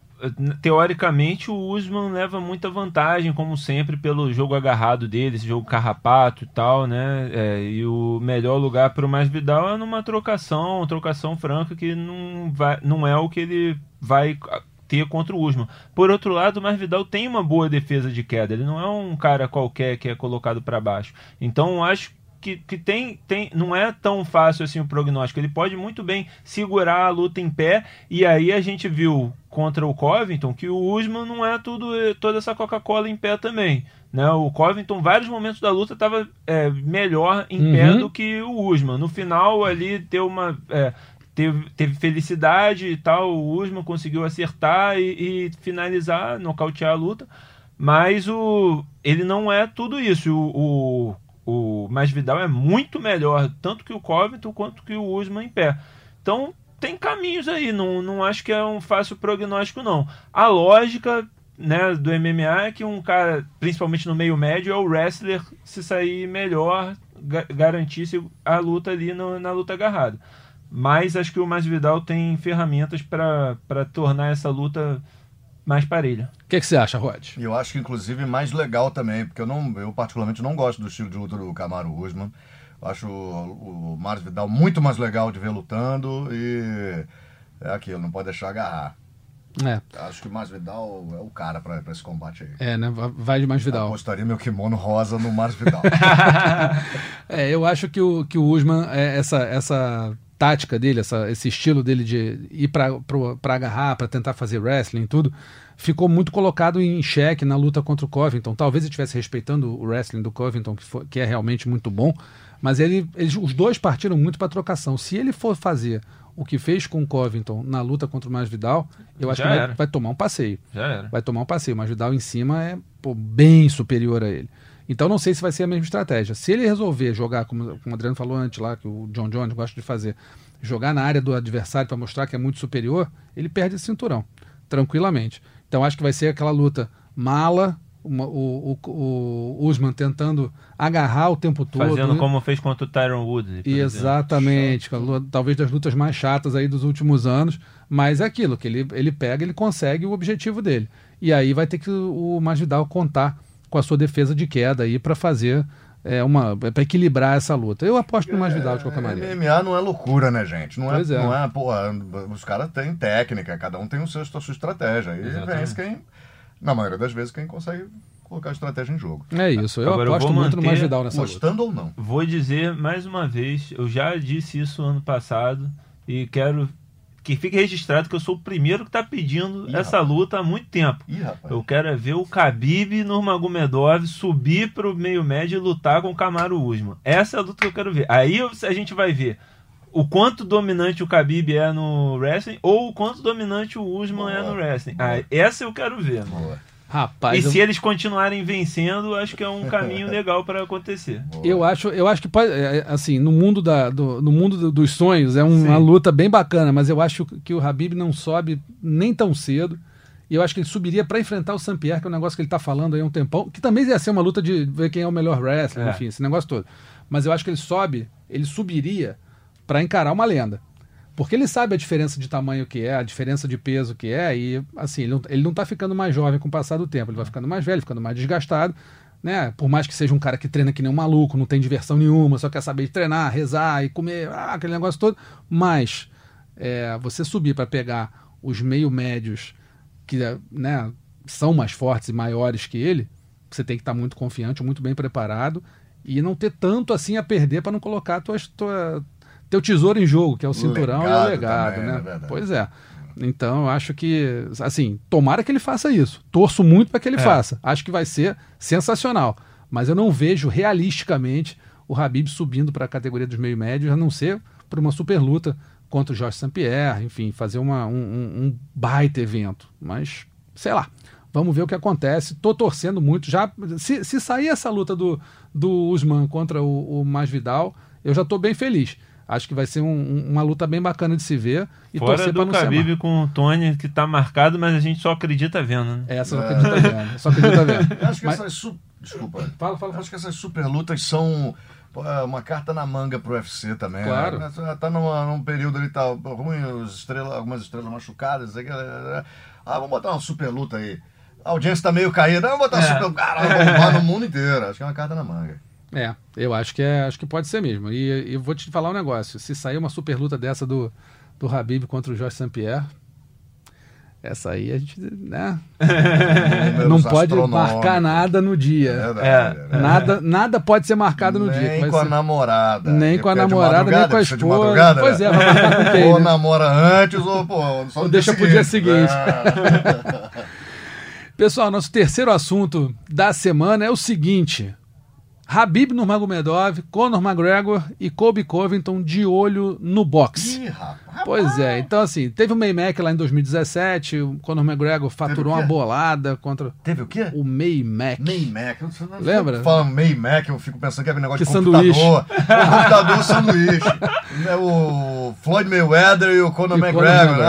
teoricamente o Usman leva muita vantagem, como sempre, pelo jogo agarrado dele, esse jogo carrapato e tal, né? É, e o melhor lugar para o Mais Vidal é numa trocação, trocação franca que não, vai, não é o que ele vai ter contra o Usman. Por outro lado, o Masvidal tem uma boa defesa de queda. Ele não é um cara qualquer que é colocado para baixo. Então, acho que, que tem, tem, não é tão fácil assim o prognóstico. Ele pode muito bem segurar a luta em pé. E aí a gente viu contra o Covington que o Usman não é tudo toda essa Coca-Cola em pé também. Né? O Covington, vários momentos da luta, estava é, melhor em uhum. pé do que o Usman. No final, ali, deu uma. É, teve, teve felicidade e tal. O Usman conseguiu acertar e, e, finalizar, nocautear a luta. Mas o, ele não é tudo isso. O, o, o Masvidal é muito melhor, tanto que o Covington quanto que o Usman em pé. Então tem caminhos aí, não, não acho que é um fácil prognóstico, não. A lógica né, do MMA é que um cara, principalmente no meio médio, é o wrestler se sair melhor, ga garantisse a luta ali no, na luta agarrada. Mas acho que o Masvidal tem ferramentas para tornar essa luta mais parelha. O que, que, você acha, Rod? Eu acho que inclusive mais legal também, porque eu não, eu particularmente não gosto do estilo de luta do Camaro Usman. Eu acho o, o Masvidal muito mais legal de ver lutando e é aquilo, não pode deixar agarrar. É. Acho que o Masvidal é o cara para esse combate aí. É, né? Vai de Masvidal. Eu apostaria meu kimono rosa no Masvidal. é, eu acho que o, que o Usman, é, essa, essa tática dele, essa, esse estilo dele de ir para agarrar, para tentar fazer wrestling e tudo, ficou muito colocado em xeque na luta contra o Covington. Talvez ele estivesse respeitando o wrestling do Covington, que, for, que é realmente muito bom, mas ele, eles, os dois partiram muito para trocação. Se ele for fazer o que fez com o Covington na luta contra o Masvidal, eu acho Já que vai, vai, tomar um passeio. Vai tomar um passeio. O Masvidal em cima é pô, bem superior a ele. Então não sei se vai ser a mesma estratégia. Se ele resolver jogar, como, como o Adriano falou antes lá, que o John Jones gosta de fazer, jogar na área do adversário para mostrar que é muito superior, ele perde esse cinturão, tranquilamente. Então acho que vai ser aquela luta mala, uma, o, o, o, Usman tentando agarrar o tempo todo. Fazendo né? como fez contra o Tyron Woods. Exatamente. Talvez das lutas mais chatas aí dos últimos anos. Mas é aquilo, que ele, ele pega, ele consegue o objetivo dele. E aí vai ter que o Masvidal contar com a sua defesa de queda aí para fazer é uma para equilibrar essa luta. Eu aposto no mais Vidal de qualquer é, maneira. MMA não é loucura, né, gente? Não é, pois é, não é, porra, os caras têm técnica, cada um tem o seu, a sua estratégia. E vence quem, na maioria das vezes, quem consegue colocar a estratégia em jogo. É isso, eu Agora, aposto eu muito no mais Vidal nessa gostando luta. ou não. Vou dizer mais uma vez, eu já disse isso ano passado e quero que fique registrado que eu sou o primeiro que está pedindo Ih, essa rapaz. luta há muito tempo. Ih, eu quero é ver o Khabib Nurmagomedov subir para o meio médio e lutar com o Kamaru Usman. Essa é a luta que eu quero ver. Aí a gente vai ver o quanto dominante o Khabib é no wrestling ou o quanto dominante o Usman Boa. é no wrestling. Ah, essa eu quero ver. Boa. Rapaz, e eu... se eles continuarem vencendo, acho que é um caminho legal para acontecer. Eu acho, eu acho que pode, é, é, assim, no mundo da, do, no mundo dos sonhos é uma Sim. luta bem bacana, mas eu acho que o Habib não sobe nem tão cedo. E eu acho que ele subiria para enfrentar o Saint-Pierre, que é um negócio que ele está falando aí há um tempão, que também ia ser uma luta de ver quem é o melhor wrestler, é. enfim, esse negócio todo. Mas eu acho que ele sobe, ele subiria para encarar uma lenda. Porque ele sabe a diferença de tamanho que é, a diferença de peso que é, e assim, ele não, ele não tá ficando mais jovem com o passar do tempo, ele vai ficando mais velho, ficando mais desgastado, né? Por mais que seja um cara que treina que nem um maluco, não tem diversão nenhuma, só quer saber treinar, rezar e comer, ah, aquele negócio todo. Mas é, você subir para pegar os meio médios que né, são mais fortes e maiores que ele, você tem que estar tá muito confiante, muito bem preparado e não ter tanto assim a perder para não colocar tua, teu tesouro em jogo, que é o cinturão e o legado, também, né? é verdade. pois é. Então, eu acho que, assim, tomara que ele faça isso. Torço muito para que ele É. faça. Acho que vai ser sensacional. Mas eu não vejo realisticamente o Habib subindo para a categoria dos meio médios, a não ser por uma super luta contra o Jorge St-Pierre, enfim, fazer uma, um, um- um baita evento. Mas, sei lá, vamos ver o que acontece. Tô torcendo muito. Já, se, se sair essa luta do, do Usman contra o, o Masvidal, eu já tô bem feliz. Acho que vai ser um- um- uma luta bem bacana de se ver e Fora torcer do não ser Khabib com o Tony, que tá marcado, mas a gente só acredita vendo, né? Essa eu não acredito vendo. Só acredito vendo. Eu acho que Mas- essas su- Desculpa. Fala, fala, acho que essas super lutas são é uma carta na manga pro UFC também. Claro. Né? Tá numa- num período ali, tá ruim, os estrela, algumas estrelas machucadas. isso aqui, Ah, vamos botar uma super luta aí. A audiência tá meio caída. Vamos botar uma É. super Cara, vamos no mundo inteiro. Acho que é uma carta na manga. É, eu acho que é, acho que pode ser mesmo. E eu vou te falar um negócio. Se sair uma super luta dessa do, do Habib contra o Jorge St-Pierre, essa aí a gente, né, não pode marcar nada no É dia. verdade, né? Nada, nada pode ser marcado no dia. Nem com a ser- namorada. Nem com a é namorada, nem com a esposa. madrugada, Pois né? é, vai marcar com quem, Ou né? namora antes, ou, pô, só Ou deixa pro dia seguinte. É. Pessoal, nosso terceiro assunto da semana é o seguinte: Habib Nurmagomedov, Conor McGregor e Kobe Covington de olho no boxe. Ih, rapaz. Pois é, então assim, teve o Maymack lá em 2017, o Conor McGregor faturou o uma bolada contra Teve o quê? o Maymack. Maymac. Eu não- Lembra? Falando Maymac, eu fico pensando que é aquele negócio Que de sanduíche. computador. computador sanduíche. É o Floyd Mayweather e o Conor E Conor McGregor. McGregor,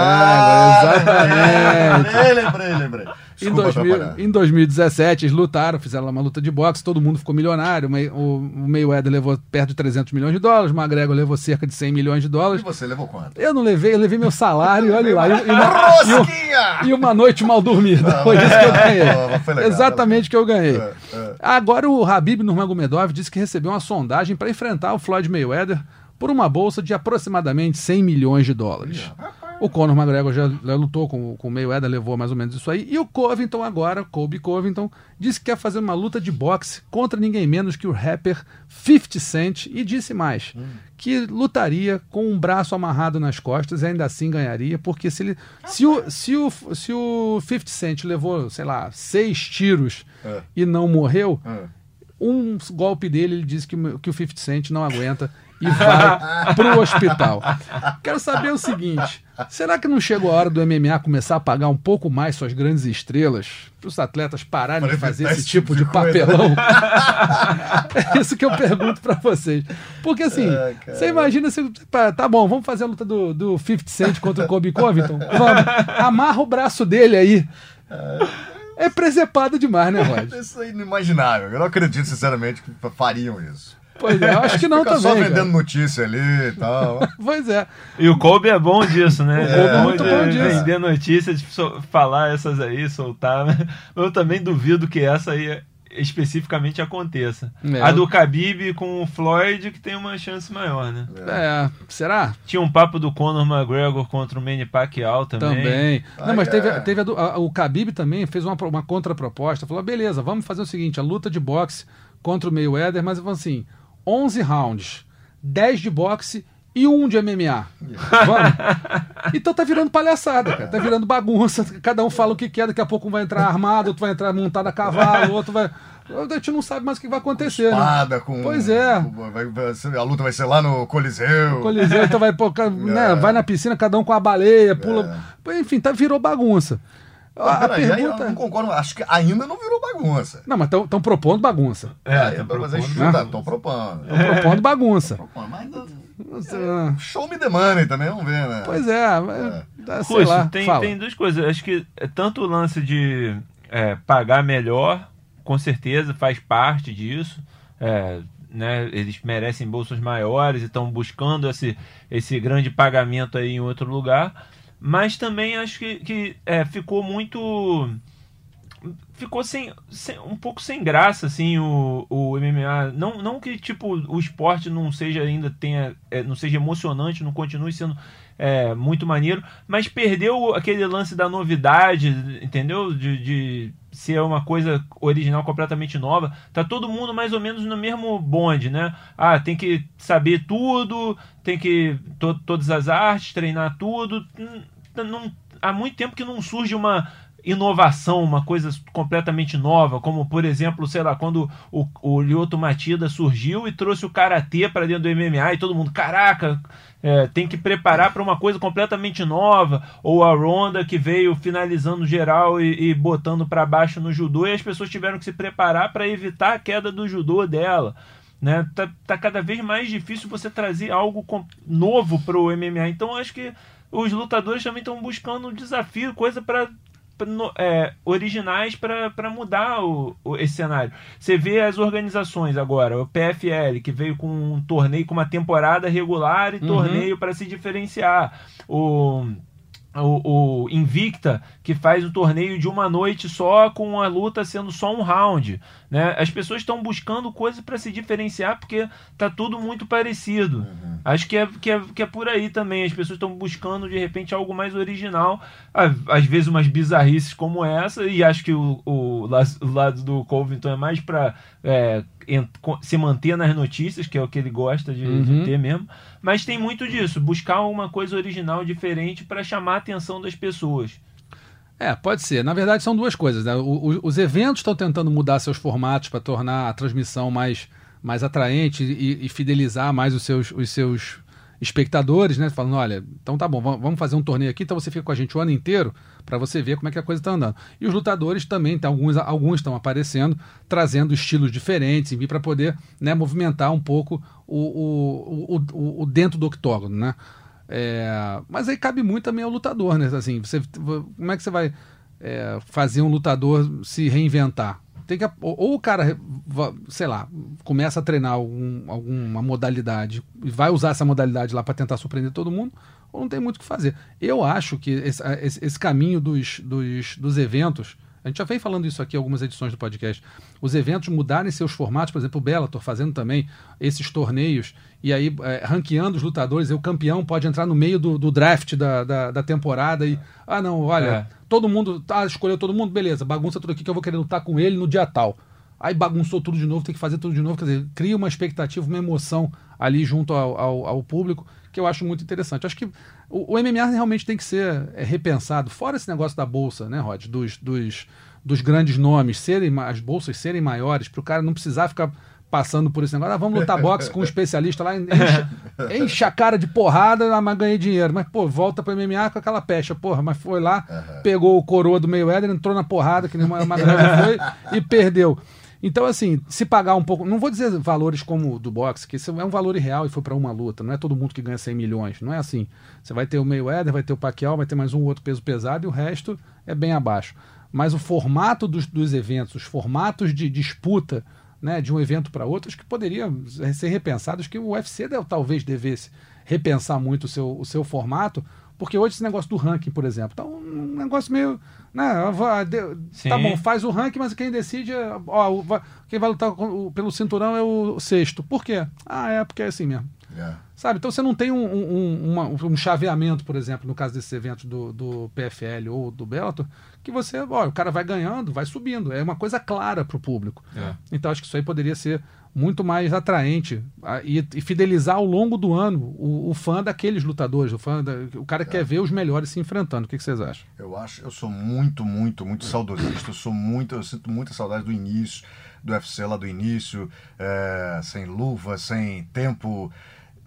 exatamente. Lembrei, lembrei, lembrei. Em, Desculpa 2000 atrapalhar. em 2017, eles lutaram, fizeram uma luta de boxe, todo mundo ficou milionário. O O Mayweather levou perto de 300 milhões de dólares, o McGregor levou cerca de 100 milhões de E dólares. você levou quanto? Eu não levei, eu levei meu salário, olha lá. E, e uma, e um- e uma noite mal dormida. Ah, Foi isso que eu ganhei. mas foi legal, Exatamente o que eu ganhei. É, é. Agora o Habib Nurmagomedov disse que recebeu uma sondagem para enfrentar o Floyd Mayweather por uma bolsa de aproximadamente 100 milhões de dólares. O Conor McGregor já, já lutou com, com o Mayweather, levou mais ou menos isso aí. E o Covington agora, Kobe Covington, disse que quer fazer uma luta de boxe contra ninguém menos que o rapper 50 Cent e disse mais, que lutaria com um braço amarrado nas costas e ainda assim ganharia, porque se ele se o, se o, se o 50 Cent levou, sei lá, seis tiros É. e não morreu, É. um golpe dele, ele diz que, o- que o 50 Cent não aguenta e vai pro hospital. Quero saber o seguinte: será que não chegou a hora do MMA começar a pagar um pouco mais suas grandes estrelas? Para os atletas pararem de fazer esse tipo tipo de de coisa. papelão? é isso que eu pergunto para vocês. Porque assim, você imagina se. Tá bom, vamos fazer a luta do, do 50 Cent contra o Kobe Covington? Vamos. Amarra o braço dele aí. É presepada demais, né, Rod? Isso é inimaginável. Eu não acredito, sinceramente, que fariam isso. Pois é, eu acho que não Fica também. só cara. vendendo notícia ali e tal. Pois é. E o Kobe é bom disso, né? O Kobe é bom muito de bom disso. vender notícias, de falar essas aí, soltar. Eu também duvido que essa aí especificamente aconteça. É. A do Khabib com o Floyd que tem uma chance maior, né? É, será? Tinha um papo do Conor McGregor contra o Manny Pacquiao também. Também. Não, Ah, mas é. teve, teve a do- a- o Khabib também fez uma, uma contraproposta. Falou: beleza, vamos fazer o seguinte: a luta de boxe contra o Mayweather, mas falou assim: 11 rounds, 10 de boxe e um de MMA. Vamos? Então tá virando palhaçada, cara. Tá virando bagunça. Cada um fala o que quer, daqui a pouco um vai entrar armado, outro vai entrar montado a cavalo, outro vai. A gente não sabe mais o que vai acontecer, né? Espada com. Pois é. a luta vai ser lá no Coliseu. Coliseu, então vai, pô, né, vai na piscina, cada um com a baleia, pula. Enfim, tá, virou bagunça. A, a pergunta. Eu não concordo, acho que ainda não virou bagunça. Não, mas estão propondo bagunça. É, mas aí propondo. chuta, tô propondo. Estão propondo bagunça. Propondo, Mas ainda- Ah, show me the money também, vamos ver, né? Pois é, mas, ah, sei Russo, lá, tem, fala. tem duas coisas. Acho que é tanto o lance de é, pagar melhor, com certeza faz parte disso. É, né, eles merecem bolsas maiores e estão buscando esse, esse grande pagamento aí em outro lugar. Mas também acho que, que é, ficou muito ficou sem, sem, um pouco sem graça assim o, o MMA não, não que tipo o esporte não seja ainda tenha é, não seja emocionante não continue sendo é, muito maneiro mas perdeu aquele lance da novidade entendeu? De, de ser uma coisa original completamente nova. Tá todo mundo mais ou menos no mesmo bonde né? Ah tem que saber tudo tem que to, todas as artes treinar tudo. Não, há muito tempo que não surge uma inovação, uma coisa completamente nova, como por exemplo, sei lá, quando o, o Lyoto Matida surgiu e trouxe o karatê para dentro do MMA e todo mundo, caraca, é, tem que preparar para uma coisa completamente nova, ou a Ronda que veio finalizando geral e, e botando para baixo no judô e as pessoas tiveram que se preparar para evitar a queda do judô dela. Né? Tá, tá cada vez mais difícil você trazer algo novo para o MMA. Então acho que os lutadores também estão buscando um desafio, coisa para é, originais para mudar o, o, esse cenário. Você vê as organizações agora, o PFL, que veio com um torneio, com uma temporada regular e uhum. torneio para se diferenciar. O o, o, Invicta, que faz o torneio de uma noite só, com a luta sendo só um round. Né? As pessoas estão buscando coisas para se diferenciar porque tá tudo muito parecido. Uhum. Acho que é, que, é, que é por aí também. As pessoas estão buscando de repente algo mais original, às vezes umas bizarrices como essa, e acho que o, o, o lado do Covington é mais para é, se manter nas notícias, que é o que ele gosta de, uhum. de ter mesmo. Mas tem muito disso, buscar uma coisa original, diferente, para chamar a atenção das pessoas. É, pode ser. Na verdade, são duas coisas. Né? O, o, os eventos estão tentando mudar seus formatos para tornar a transmissão mais, mais atraente e, e, fidelizar mais os seus, os seus espectadores, né? Falando, olha, então tá bom, vamos fazer um torneio aqui, então você fica com a gente o ano inteiro para você ver como é que a coisa está andando. E os lutadores também, tá, alguns alguns estão aparecendo, trazendo estilos diferentes, para poder né, movimentar um pouco o, o, o, o, dentro do octógono, né? É, mas aí cabe muito também ao lutador, né? Assim, você, como é que você vai é, fazer um lutador se reinventar? Tem que, ou o cara, sei lá, começa a treinar algum, alguma modalidade e vai usar essa modalidade lá para tentar surpreender todo mundo, ou não tem muito o que fazer. Eu acho que esse, esse caminho dos, dos, dos eventos a gente já vem falando isso aqui em algumas edições do podcast. Os eventos mudarem seus formatos, por exemplo, o Bellator fazendo também esses torneios e aí é, ranqueando os lutadores, e o campeão pode entrar no meio do, do draft da, da, da, temporada e. Ah, não, olha, é. todo mundo. Tá, escolheu todo mundo, beleza, bagunça tudo aqui que eu vou querer lutar com ele no dia tal. Aí bagunçou tudo de novo, tem que fazer tudo de novo, quer dizer, cria uma expectativa, uma emoção ali junto ao, ao, ao público, que eu acho muito interessante. Acho que o, o MMA realmente tem que ser é, repensado, fora esse negócio da bolsa, né, Rod? Dos, dos, dos grandes nomes, serem as bolsas serem maiores, para o cara não precisar ficar passando por esse negócio. Ah, vamos lutar boxe com um especialista lá, enche, enche, a cara de porrada, ah, mas ganhei dinheiro. Mas, pô, volta para MMA com aquela pecha, porra, mas foi lá, uhum. pegou o coroa do meio Éder, entrou na porrada, que nem uma, uma foi, e perdeu. Então, assim, se pagar um pouco. Não vou dizer valores como o do boxe, que isso é um valor real e foi para uma luta. Não é todo mundo que ganha 100 milhões. Não é assim. Você vai ter o Mayweather, vai ter o Pacquiao, vai ter mais um outro peso pesado e o resto é bem abaixo. Mas o formato dos, dos eventos, os formatos de disputa né, de um evento para outro, acho que poderia ser repensado. Acho que o UFC talvez devesse repensar muito o seu, o seu formato, porque hoje esse negócio do ranking, por exemplo, tá um negócio meio. Né, tá bom, faz o ranking, mas quem decide é. Ó, quem vai lutar pelo cinturão é o sexto. Por quê? Ah, é porque é assim mesmo. Yeah. É. Sabe? Então você não tem um, um, uma, um chaveamento, por exemplo, no caso desses eventos do, do PFL ou do Bellator, que você, ó, o cara vai ganhando, vai subindo. É uma coisa clara para o público. É. Então acho que isso aí poderia ser muito mais atraente e, e, fidelizar ao longo do ano o, o fã daqueles lutadores, o fã da, o cara é. quer ver os melhores se enfrentando. O que, que, vocês acham? Eu acho, eu sou muito, muito, muito saudosista. Eu sou muito, eu sinto muita saudade do início do UFC lá do início, é, sem luva, sem tempo.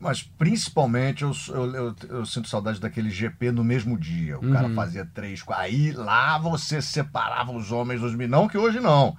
Mas principalmente eu, eu, eu, eu, sinto saudade daquele GP no mesmo dia. O uhum. cara fazia três. Aí lá você separava os homens dos Não que hoje não.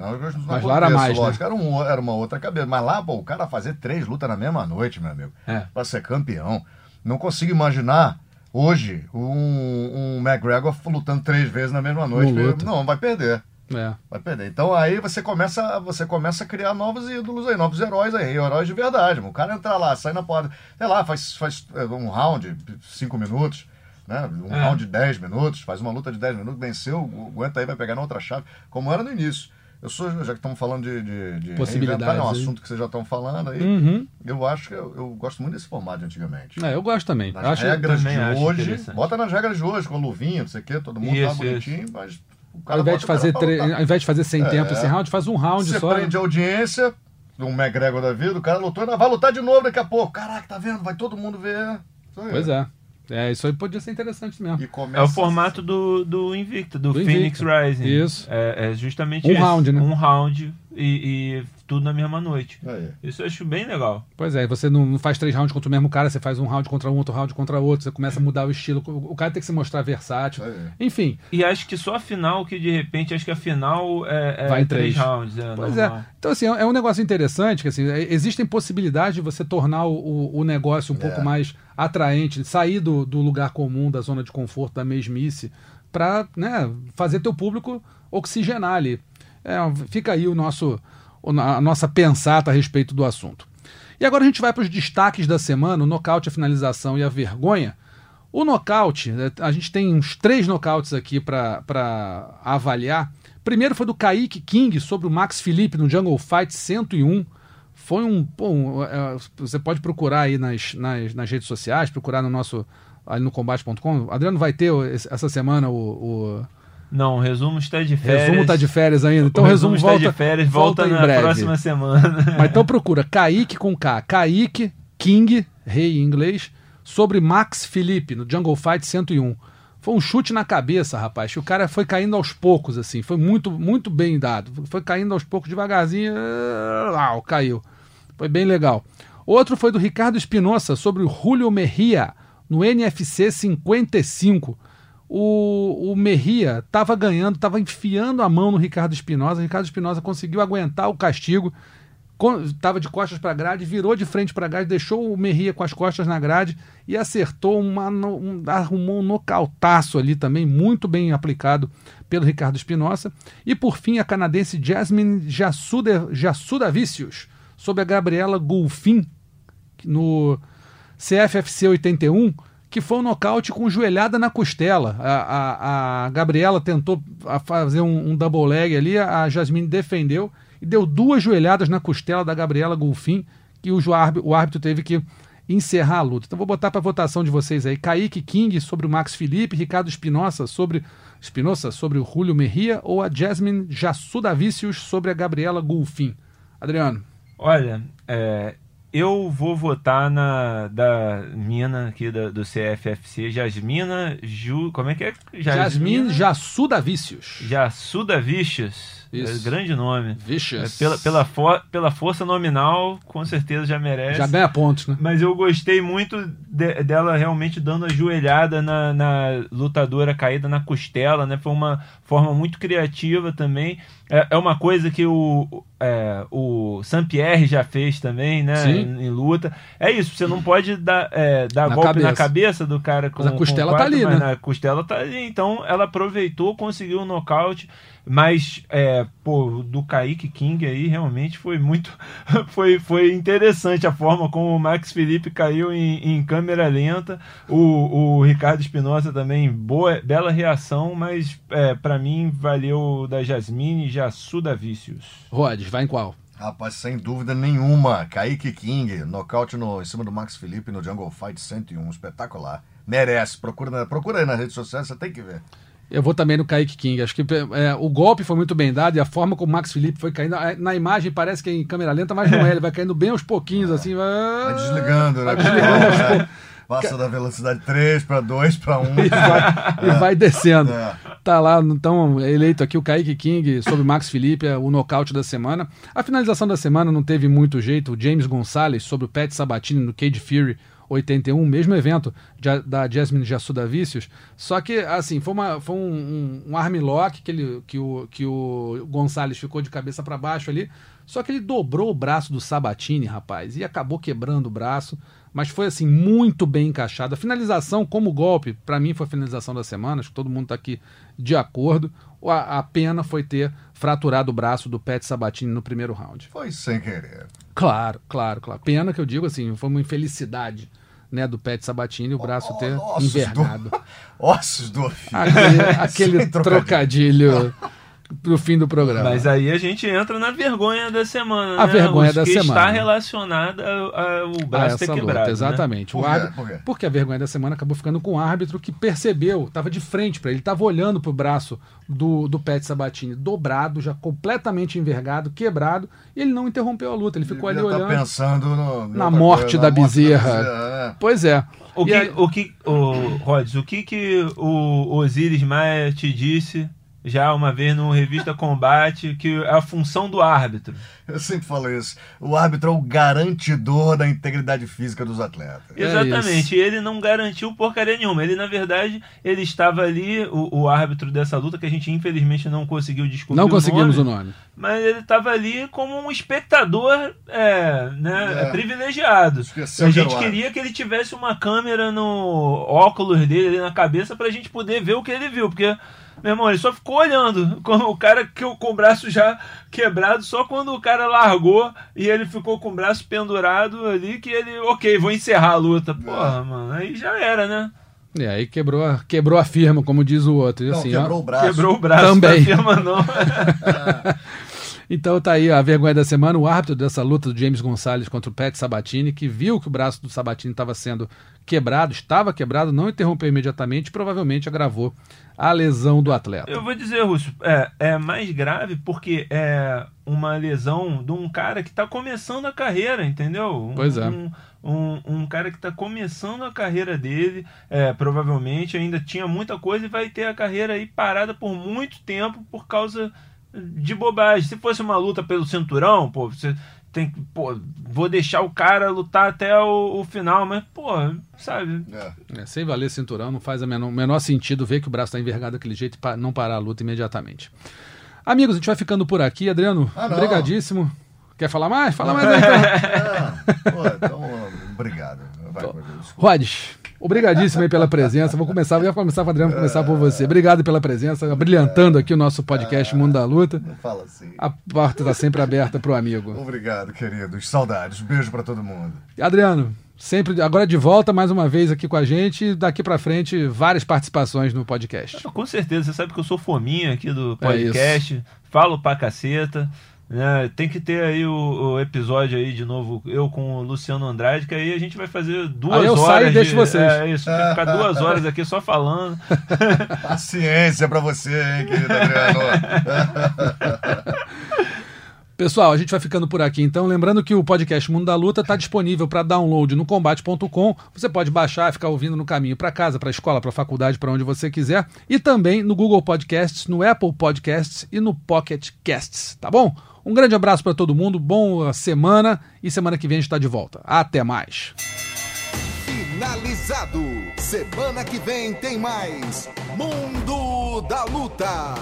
Não mas lá era mais. Lógico, né? era, um, era uma outra cabeça. Mas lá, pô, o cara fazer três lutas na mesma noite, meu amigo. É. Pra ser campeão. Não consigo imaginar hoje um, um McGregor lutando três vezes na mesma noite. Não, vai perder. É. Vai perder. Então aí você começa, você começa a criar novos ídolos aí, novos heróis aí, heróis de verdade. O cara entrar lá, sai na porta, sei lá, faz, faz é, um round, cinco minutos, né? Um É. round de 10 minutos, faz uma luta de 10 minutos, venceu, aguenta aí, vai pegar na outra chave, como era no início. Eu sou, já que estamos falando de, de, de Possibilidades é um assunto que vocês já estão falando aí. Uhum. Eu acho que eu, eu gosto muito desse formato de antigamente. É, eu gosto também. Nas Acho, regras de também acho hoje, bota nas regras de hoje, com luvinha, não sei o quê, todo mundo Isso, tá bonitinho, mas o cara ao invés de bota o cara fazer, tre- ao invés de fazer sem É. tempo esse round, faz um round Você só. prende a audiência, um McGregor da vida, o cara lutou, vai lutar de novo daqui a pouco. Caraca, tá vendo? Vai todo mundo ver. Isso. Pois é. É, isso aí podia ser interessante mesmo. E começa É o formato do, do Invicta, do, Do Phoenix Invicta. Rising. Isso. É, é justamente Um isso. round, né? Um round e, e tudo na mesma noite. Aí. Isso eu acho bem legal. Pois é, você não, não faz três rounds contra o mesmo cara, você faz um round contra um, outro round contra outro, você começa a mudar o estilo. O cara tem que se mostrar versátil. Aí. Enfim, E acho que só a final que de repente, acho que a final é, é Vai em três três. rounds. É, Pois normal. é. Então, assim, é é um negócio interessante, que assim, é- existem possibilidades de você tornar o, o- o negócio um pouco mais atraente, sair do, do lugar comum, da zona de conforto, da mesmice, para né, fazer teu público oxigenar ali. É, fica aí o nosso, a nossa pensata a respeito do assunto. E agora a gente vai para os destaques da semana, o nocaute, a finalização e a vergonha. O nocaute, eh, a gente tem uns três nocautes aqui para avaliar. Primeiro foi do Kaique King sobre o Max Felipe no Jungle Fight 101. Foi um. um, eh, você pode procurar aí nas, nas, nas redes sociais, procurar no nosso. ali no combate.com. Adriano vai ter essa semana o. o Não, o resumo está de férias. resumo tá de férias ainda. Então o resumo, está volta, de férias, volta, em na breve. próxima semana. Mas então procura Kaique com K. Kaique King, rei em inglês, sobre Max Felipe no Jungle Fight 101. Foi um chute na cabeça, rapaz. O cara foi caindo aos poucos, assim. Foi muito, muito bem dado. Foi caindo aos poucos, devagarzinho. Ah, caiu. Foi bem legal. Outro foi do Ricardo Espinosa sobre o Julio Merria no NFC 55. O, o Merria estava ganhando, estava enfiando a mão no Ricardo Espinosa. Ricardo Espinosa conseguiu aguentar o castigo estava de costas para a grade, virou de frente para a grade, deixou o Merria com as costas na grade e acertou uma, um, arrumou um nocautaço ali também, muito bem aplicado pelo Ricardo Espinosa. E por fim, a canadense Jasmine Jassuda, Jassuda sobre a Gabriela Golfin no CFFC 81, que foi um nocaute com joelhada na costela. A, a, a Gabriela tentou fazer um, um double leg ali, a Jasmine defendeu e deu duas joelhadas na costela da Gabriela Golfin, que o, o árbitro teve que encerrar a luta. Então vou botar para votação de vocês aí. Kaique King sobre o Max Felipe, Ricardo Espinosa sobre Espinosa sobre o Julio Merria ou a Jasmine Jassudavicius sobre a Gabriela Golfin. Adriano. Olha, é, eu vou votar na da mina aqui da- do CFFC, Jasmina Ju. Como é que é? Jasmine Jassudavicius. Jassuda Vicious. É Isso. grande nome. É, Vicious. pela, pela, fo- pela força nominal, com certeza já merece. Já ganha pontos, né? Mas eu gostei muito de- dela realmente dando a joelhada na, na lutadora caída na costela, né? Foi uma forma muito criativa também. É, é uma coisa que o, é, o Saint-Pierre já fez também, né? Sim. Em, em luta. É isso, você não pode dar, é, dar Na golpe na cabeça. cabeça do cara com Mas a costela com tá ali, né? A costela tá ali. Então ela aproveitou, conseguiu o nocaute. Mas, é, pô, do Kaique King aí realmente foi muito. foi, foi interessante a forma como o Max Felipe caiu em, em câmera lenta. O, o Ricardo Espinosa também, boa, bela reação, mas é, para mim valeu da Jasmine Jassuda Vícios. Rodes, vai em qual? Rapaz, sem dúvida nenhuma. Kaique King, nocaute no, em cima do Max Felipe no Jungle Fight 101. Espetacular. Merece. Procura, procura aí nas redes sociais, você tem que ver. Eu vou também no Kaique King. Acho que é, o golpe foi muito bem dado e a forma como o Max Felipe foi caindo. é, Na imagem parece que é em câmera lenta, mas não é. Ele vai caindo bem aos pouquinhos, assim. Vai Vai desligando, né? desligando aos poucos. Passa da velocidade 3 para 2 para 1. E vai, e vai descendo. É. Tá lá, então, eleito aqui o Kaique King sobre o Max Felipe, é o nocaute da semana. A finalização da semana não teve muito jeito. O James Gonçalves sobre o Pat Sabatini no Cage Fury 81, mesmo evento de- da Jasmine Jassudavicius. Só que, assim, foi, uma, foi um, um, um armlock que, ele, que, o, que o Gonçalves ficou de cabeça para baixo ali. Só que ele dobrou o braço do Sabatini, rapaz, e acabou quebrando o braço. Mas foi, assim, muito bem encaixado. A finalização, como golpe, para mim foi a finalização da semana. Acho que todo mundo tá aqui de acordo. A, a pena foi ter fraturado o braço do Pat Sabatini no primeiro round. Foi sem querer. Claro, claro, claro. Pena que eu digo assim, foi uma infelicidade né, do Pet Sabatini, o braço ter envergado. do, ossos do ofício. Aquele, aquele trocadilho. trocadilho pro fim do programa. Mas aí a gente entra na vergonha da semana. A né? vergonha Os da que semana. está relacionada ao ao a braço ter quebrado. luta, né? exatamente. Por O quê? árbitro- Por porque a vergonha da semana acabou ficando com o árbitro que percebeu, estava de frente para ele, estava olhando pro braço do, do Pet Sabatini dobrado, já completamente envergado, quebrado, e ele não interrompeu a luta, ele ficou ali Devia tá olhando. pensando no- Na morte coisa, da na morte bezerra. né? Pois é. O que, aí- o que, o, Rods, o que que o Osiris Maia te disse já uma vez no Revista Combate, que é a função do árbitro? Eu sempre falo isso. O árbitro é o garantidor da integridade física dos atletas. É Exatamente, e ele não garantiu porcaria nenhuma. Ele, na verdade, ele estava ali, o, o árbitro dessa luta, que a gente infelizmente não conseguiu descobrir. Não o conseguimos nome, o nome. Mas ele estava ali como um espectador é, né, É. privilegiado. Esqueceu a que gente o queria que ele tivesse uma câmera no óculos dele ali na cabeça pra gente poder ver o que ele viu, porque meu irmão, ele só ficou olhando com o cara que, com o braço já quebrado, só quando o cara largou e ele ficou com o braço pendurado ali, que ele, ok, vou encerrar a luta. Porra, mano, aí já era, né? E aí quebrou, a- quebrou a firma, como diz o outro. E Não, assim, quebrou ó, o braço. Quebrou o braço Também. da firma, não. Então tá aí a vergonha da semana, o árbitro dessa luta do James Gonçalves contra o Pet Sabatini, que viu que o braço do Sabatini estava sendo quebrado, estava quebrado, não interrompeu imediatamente, provavelmente agravou a lesão do atleta. Eu vou dizer, Russo, é, é mais grave porque é uma lesão de um cara que está começando a carreira, entendeu? Um, Pois é. Um, um, um cara que está começando a carreira dele, é, provavelmente ainda tinha muita coisa e vai ter a carreira aí parada por muito tempo por causa de bobagem. Se fosse uma luta pelo cinturão, pô, você tem que, pô, vou deixar o cara lutar até o, o final, mas, pô, sabe? É. É, sem valer cinturão, não faz o menor, menor sentido ver que o braço está envergado daquele jeito e pa- não parar a luta imediatamente. Amigos, a gente vai ficando por aqui. Adriano, Ah, não. obrigadíssimo. Quer falar mais? Fala mais aí, então. Ah, pô, então, obrigado. Vai. Rodes, obrigadíssimo aí pela presença. Vou começar, eu ia começar com o Adriano, vou começar por você. Obrigado pela presença, brilhantando aqui o nosso podcast Mundo da Luta. Não fala assim. A porta está sempre aberta pro amigo. Obrigado, queridos. Saudades. Beijo pra todo mundo. Adriano, sempre agora de volta mais uma vez aqui com a gente. Daqui pra frente, várias participações no podcast. Com certeza, você sabe que eu sou fominha aqui do É podcast, falo pra caceta. Né? Tem que ter aí o, o episódio aí de novo, eu com o Luciano Andrade, que aí a gente vai fazer duas Aí eu horas. saio e de- deixo vocês. É isso, vai ficar duas horas aqui só falando. Paciência pra você, hein, querido Adriano. Pessoal, a gente vai ficando por aqui então. Lembrando que o podcast Mundo da Luta está disponível para download no combate.com. Você pode baixar e ficar ouvindo no caminho para casa, para escola, para faculdade, para onde você quiser. E também no Google Podcasts, no Apple Podcasts e no Pocket Casts. Tá bom? Um grande abraço para todo mundo, boa semana e semana que vem a gente está de volta. Até mais. Finalizado. Semana que vem tem mais Mundo da Luta.